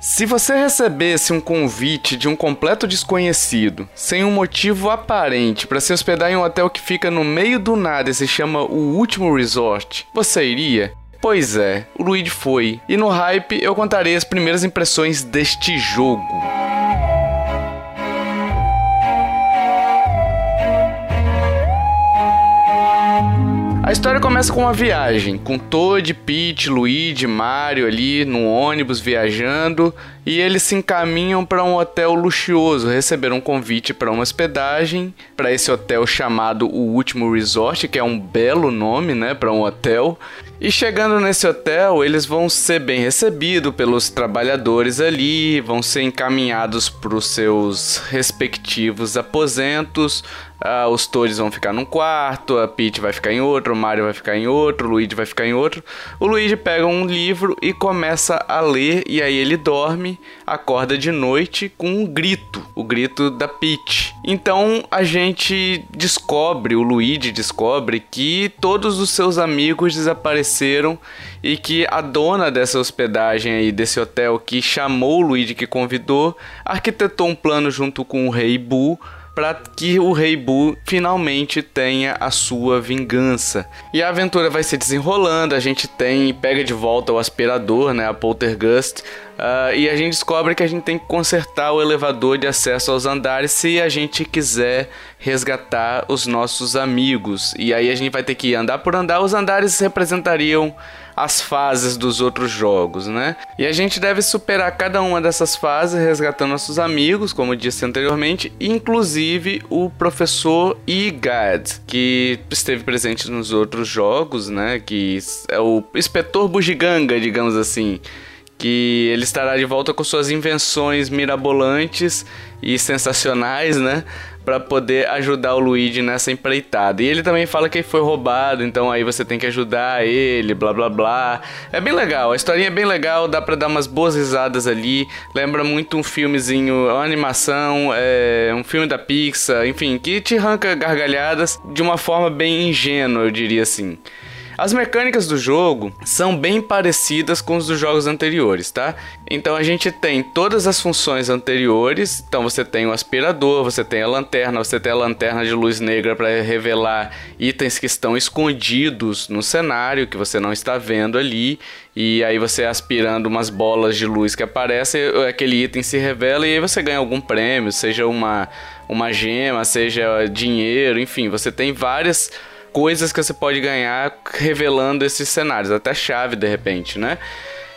Se você recebesse um convite de um completo desconhecido, sem um motivo aparente, para se hospedar em um hotel que fica no meio do nada e se chama O Último Resort, você iria? Pois é, o Luigi foi. E no hype eu contarei as primeiras impressões deste jogo. A história começa com uma viagem, com Toad, Peach, Luigi, Mario ali no ônibus viajando e eles se encaminham para um hotel luxuoso, receberam um convite para uma hospedagem para esse hotel chamado O Último Resort, que é um belo nome, né, para um hotel. E chegando nesse hotel, eles vão ser bem recebidos pelos trabalhadores ali, vão ser encaminhados para os seus respectivos aposentos, ah, os Toads vão ficar num quarto, a Peach vai ficar em outro, o Mario vai ficar em outro, o Luigi vai ficar em outro. O Luigi pega um livro e começa a ler, e aí ele dorme, acorda de noite com um grito, o grito da Peach. Então a gente descobre, o Luigi descobre que todos os seus amigos desapareceram e que a dona dessa hospedagem aí, desse hotel que chamou o Luigi, que convidou, arquitetou um plano junto com o Rei Boo para que o Rei Boo finalmente tenha a sua vingança. E a aventura vai se desenrolando, a gente tem pega de volta o aspirador, né, a Poltergust, uh, e a gente descobre que a gente tem que consertar o elevador de acesso aos andares se a gente quiser resgatar os nossos amigos. E aí a gente vai ter que andar por andar, os andares representariam as fases dos outros jogos, né? E a gente deve superar cada uma dessas fases resgatando nossos amigos, como disse anteriormente, inclusive o professor Igad, que esteve presente nos outros jogos, né? Que é o inspetor bugiganga, digamos assim que ele estará de volta com suas invenções mirabolantes e sensacionais, né? para poder ajudar o Luigi nessa empreitada. E ele também fala que ele foi roubado, então aí você tem que ajudar ele, blá blá blá. É bem legal, a historinha é bem legal, dá para dar umas boas risadas ali. Lembra muito um filmezinho, uma animação, é, um filme da Pixar, enfim, que te arranca gargalhadas de uma forma bem ingênua, eu diria assim. As mecânicas do jogo são bem parecidas com os dos jogos anteriores, tá? Então a gente tem todas as funções anteriores. Então você tem o aspirador, você tem a lanterna, você tem a lanterna de luz negra para revelar itens que estão escondidos no cenário que você não está vendo ali. E aí você aspirando umas bolas de luz que aparecem, aquele item se revela e aí você ganha algum prêmio, seja uma uma gema, seja dinheiro, enfim, você tem várias coisas que você pode ganhar revelando esses cenários, até chave de repente, né?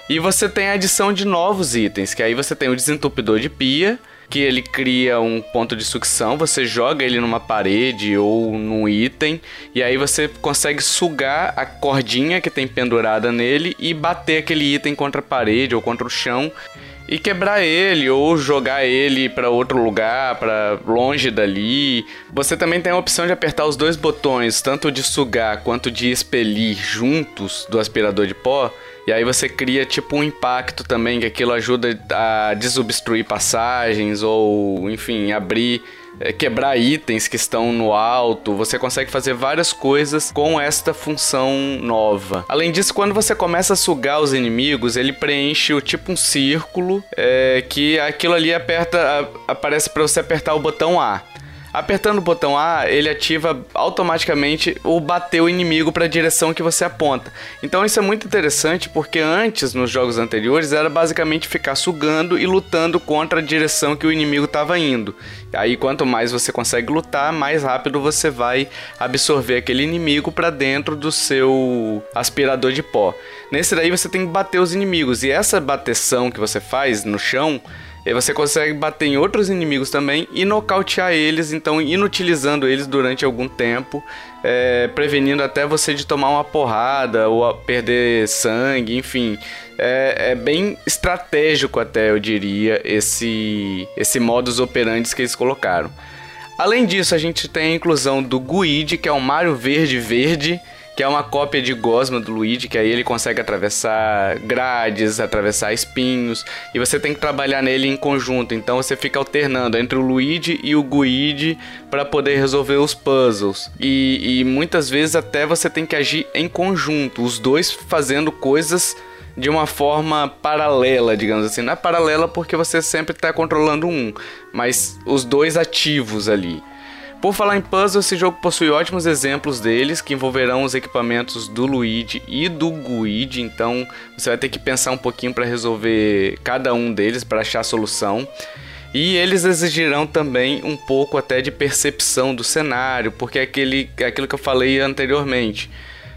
E você tem a adição de novos itens, que aí você tem o desentupidor de pia, que ele cria um ponto de sucção, você joga ele numa parede ou num item, e aí você consegue sugar a cordinha que tem pendurada nele e bater aquele item contra a parede ou contra o chão e quebrar ele ou jogar ele para outro lugar, para longe dali. Você também tem a opção de apertar os dois botões, tanto de sugar quanto de expelir juntos do aspirador de pó. E aí você cria tipo um impacto também, que aquilo ajuda a desobstruir passagens ou, enfim, abrir quebrar itens que estão no alto, você consegue fazer várias coisas com esta função nova. Além disso, quando você começa a sugar os inimigos, ele preenche o tipo um círculo é, que aquilo ali aperta, aparece para você apertar o botão A. Apertando o botão A, ele ativa automaticamente o bater o inimigo para a direção que você aponta. Então isso é muito interessante porque antes, nos jogos anteriores, era basicamente ficar sugando e lutando contra a direção que o inimigo estava indo. Aí quanto mais você consegue lutar, mais rápido você vai absorver aquele inimigo para dentro do seu aspirador de pó. Nesse daí você tem que bater os inimigos e essa bateção que você faz no chão e você consegue bater em outros inimigos também e nocautear eles, então inutilizando eles durante algum tempo, é, prevenindo até você de tomar uma porrada ou perder sangue, enfim. É, é, bem estratégico até, eu diria, esse, esse modus operandi que eles colocaram. Além disso, a gente tem a inclusão do Guide, que é um Mario verde verde, que é uma cópia de Gosma do Luigi, que aí ele consegue atravessar grades, atravessar espinhos, e você tem que trabalhar nele em conjunto. Então você fica alternando entre o Luigi e o Guide para poder resolver os puzzles. E, e muitas vezes até você tem que agir em conjunto, os dois fazendo coisas de uma forma paralela, digamos assim. Não é paralela porque você sempre está controlando um, mas os dois ativos ali. Por falar em puzzle, esse jogo possui ótimos exemplos deles que envolverão os equipamentos do Luigi e do Guide, então você vai ter que pensar um pouquinho para resolver cada um deles para achar a solução. E eles exigirão também um pouco até de percepção do cenário, porque é, aquele, é aquilo que eu falei anteriormente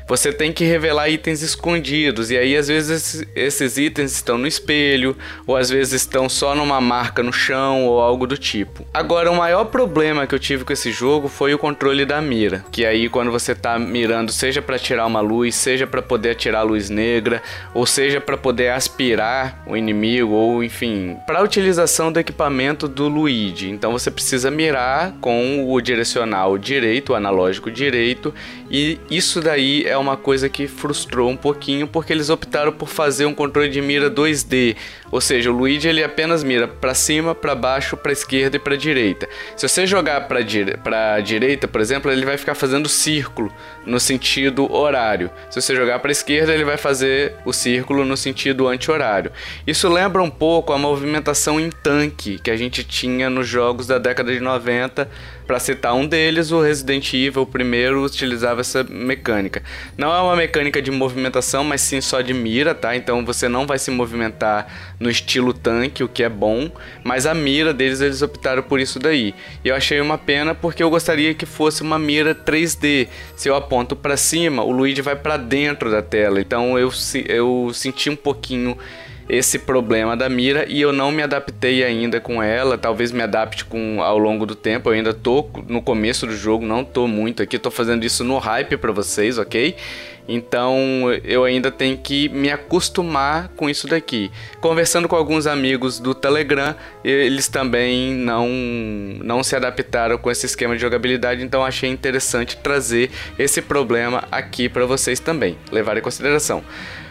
você tem que revelar itens escondidos. E aí, às vezes, esses itens estão no espelho, ou às vezes estão só numa marca no chão, ou algo do tipo. Agora, o maior problema que eu tive com esse jogo foi o controle da mira. Que aí, quando você está mirando, seja para tirar uma luz, seja para poder atirar luz negra, ou seja para poder aspirar o inimigo, ou enfim, para a utilização do equipamento do Luigi. Então, você precisa mirar com o direcional direito, o analógico direito, e isso daí é uma coisa que frustrou um pouquinho porque eles optaram por fazer um controle de mira 2D, ou seja, o Luigi ele apenas mira para cima, para baixo, para esquerda e para direita. Se você jogar para dire direita, por exemplo, ele vai ficar fazendo círculo no sentido horário. Se você jogar para esquerda, ele vai fazer o círculo no sentido anti-horário. Isso lembra um pouco a movimentação em tanque que a gente tinha nos jogos da década de 90 para citar um deles, o Resident Evil, o primeiro, utilizava essa mecânica. Não é uma mecânica de movimentação, mas sim só de mira, tá? Então você não vai se movimentar no estilo tanque, o que é bom, mas a mira deles eles optaram por isso daí. E eu achei uma pena porque eu gostaria que fosse uma mira 3D. Se eu aponto para cima, o Luigi vai para dentro da tela. Então eu, eu senti um pouquinho esse problema da mira e eu não me adaptei ainda com ela. Talvez me adapte com ao longo do tempo. Eu ainda tô no começo do jogo, não tô muito aqui, tô fazendo isso no hype para vocês, ok? Então eu ainda tenho que me acostumar com isso daqui. Conversando com alguns amigos do Telegram, eles também não, não se adaptaram com esse esquema de jogabilidade, então achei interessante trazer esse problema aqui para vocês também, levar em consideração.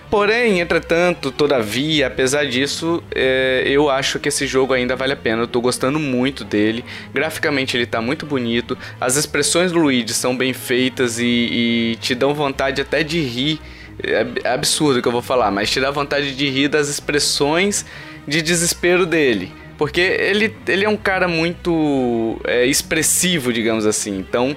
Porém, entretanto, todavia, apesar disso, é, eu acho que esse jogo ainda vale a pena. Eu tô gostando muito dele. Graficamente ele tá muito bonito. As expressões do Luigi são bem feitas e, e te dão vontade até de rir. É absurdo que eu vou falar, mas te dá vontade de rir das expressões de desespero dele. Porque ele, ele é um cara muito é, expressivo, digamos assim. Então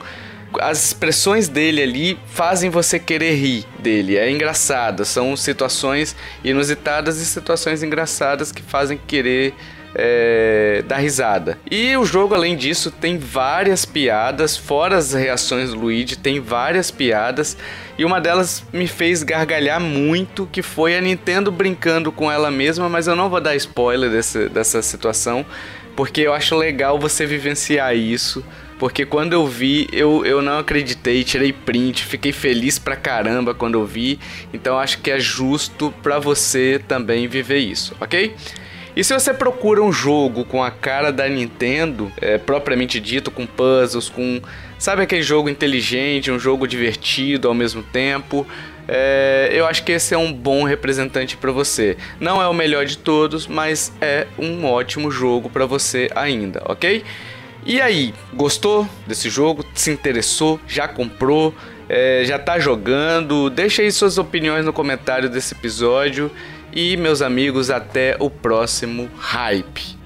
as expressões dele ali fazem você querer rir dele. É engraçado, são situações inusitadas e situações engraçadas que fazem querer é, dar risada. E o jogo, além disso, tem várias piadas, fora as reações do Luigi, tem várias piadas. E uma delas me fez gargalhar muito, que foi a Nintendo brincando com ela mesma, mas eu não vou dar spoiler desse, dessa situação, porque eu acho legal você vivenciar isso porque quando eu vi, eu, eu não acreditei, tirei print, fiquei feliz pra caramba quando eu vi. Então acho que é justo pra você também viver isso, ok? E se você procura um jogo com a cara da Nintendo, é, propriamente dito, com puzzles, com. Sabe aquele jogo inteligente, um jogo divertido ao mesmo tempo? É, eu acho que esse é um bom representante para você. Não é o melhor de todos, mas é um ótimo jogo para você ainda, ok? E aí, gostou desse jogo? Se interessou? Já comprou? É, já tá jogando? Deixa aí suas opiniões no comentário desse episódio. E, meus amigos, até o próximo hype.